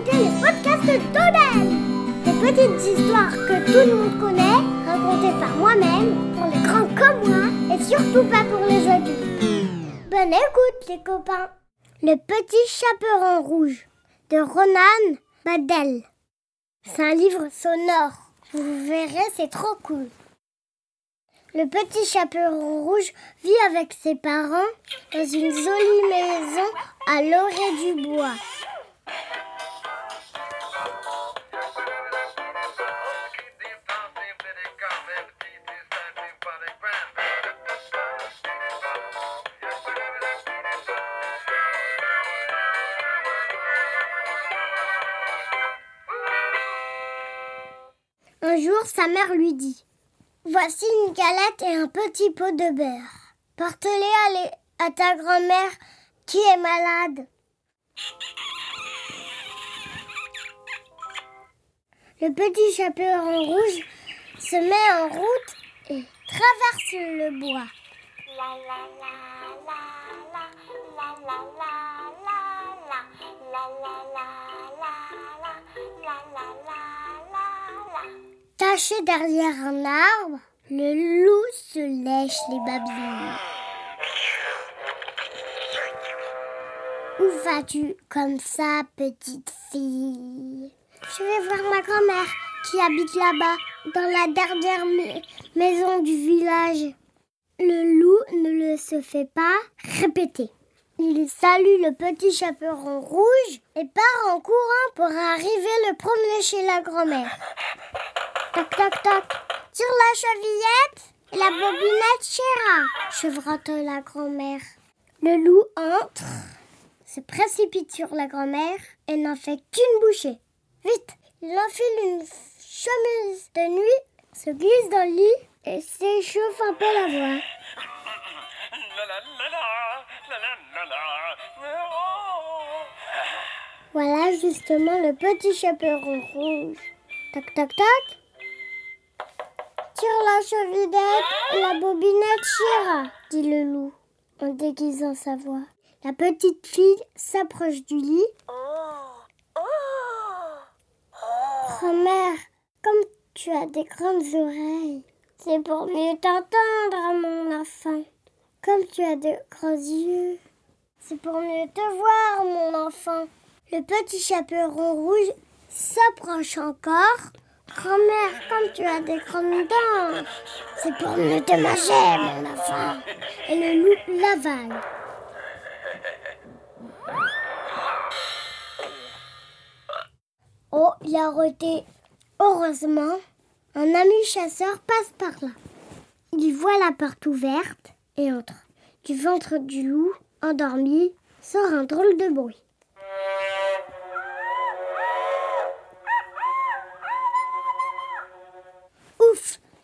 écouter les podcasts d'Odel Des petites histoires que tout le monde connaît, racontées par moi-même, pour les grands comme moi, et surtout pas pour les adultes. Bonne écoute les copains Le petit chaperon rouge de Ronan Badel. C'est un livre sonore. Vous verrez, c'est trop cool. Le petit chaperon rouge vit avec ses parents dans une jolie maison à l'orée du bois. Jour, sa mère lui dit Voici une galette et un petit pot de beurre. Porte-les à, à ta grand-mère qui est malade. Le petit chaperon rouge se met en route et traverse le bois. Caché derrière un arbre, le loup se lèche les babines. Où vas-tu comme ça, petite fille? Je vais voir ma grand-mère qui habite là-bas, dans la dernière maison du village. Le loup ne le se fait pas répéter. Il salue le petit chaperon rouge et part en courant pour arriver le promener chez la grand-mère. Toc toc toc. Tire la chevillette et la bobinette Chéra, chevrotte la grand-mère. Le loup entre, se précipite sur la grand-mère et n'en fait qu'une bouchée. Vite, il enfile une chemise de nuit, se glisse dans le lit et s'échauffe un peu la voix. Voilà justement le petit chaperon rouge. Toc toc toc. Tire la chevilette et la bobinette chira, dit le loup en déguisant sa voix. La petite fille s'approche du lit. Grand-mère, comme tu as des grandes oreilles, c'est pour mieux t'entendre, mon enfant. Comme tu as de grands yeux, c'est pour mieux te voir, mon enfant. Le petit chaperon rouge s'approche encore. Grand-mère, comme tu as des grandes dents, c'est pour mieux te manger, mon enfant. Et le loup l'avale. Oh, il a. Heureusement, un ami chasseur passe par là. Il voit la porte ouverte et entre. Du ventre du loup, endormi, sort un drôle de bruit.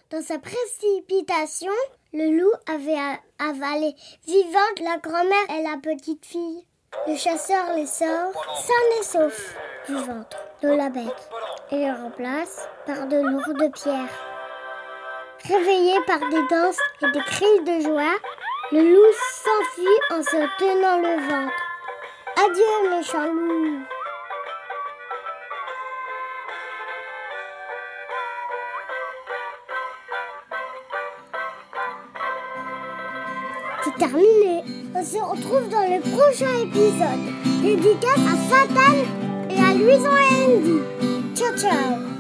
Dans sa précipitation, le loup avait avalé vivante la grand-mère et la petite fille. Le chasseur les sort, sains et saufs, du ventre de la bête et les remplace par de lourdes pierres. Réveillé par des danses et des cris de joie, le loup s'enfuit en se tenant le ventre. Adieu, méchant loup. C'est terminé. On se retrouve dans le prochain épisode. Dédicace à Satan et à Luison et Andy. Ciao, ciao.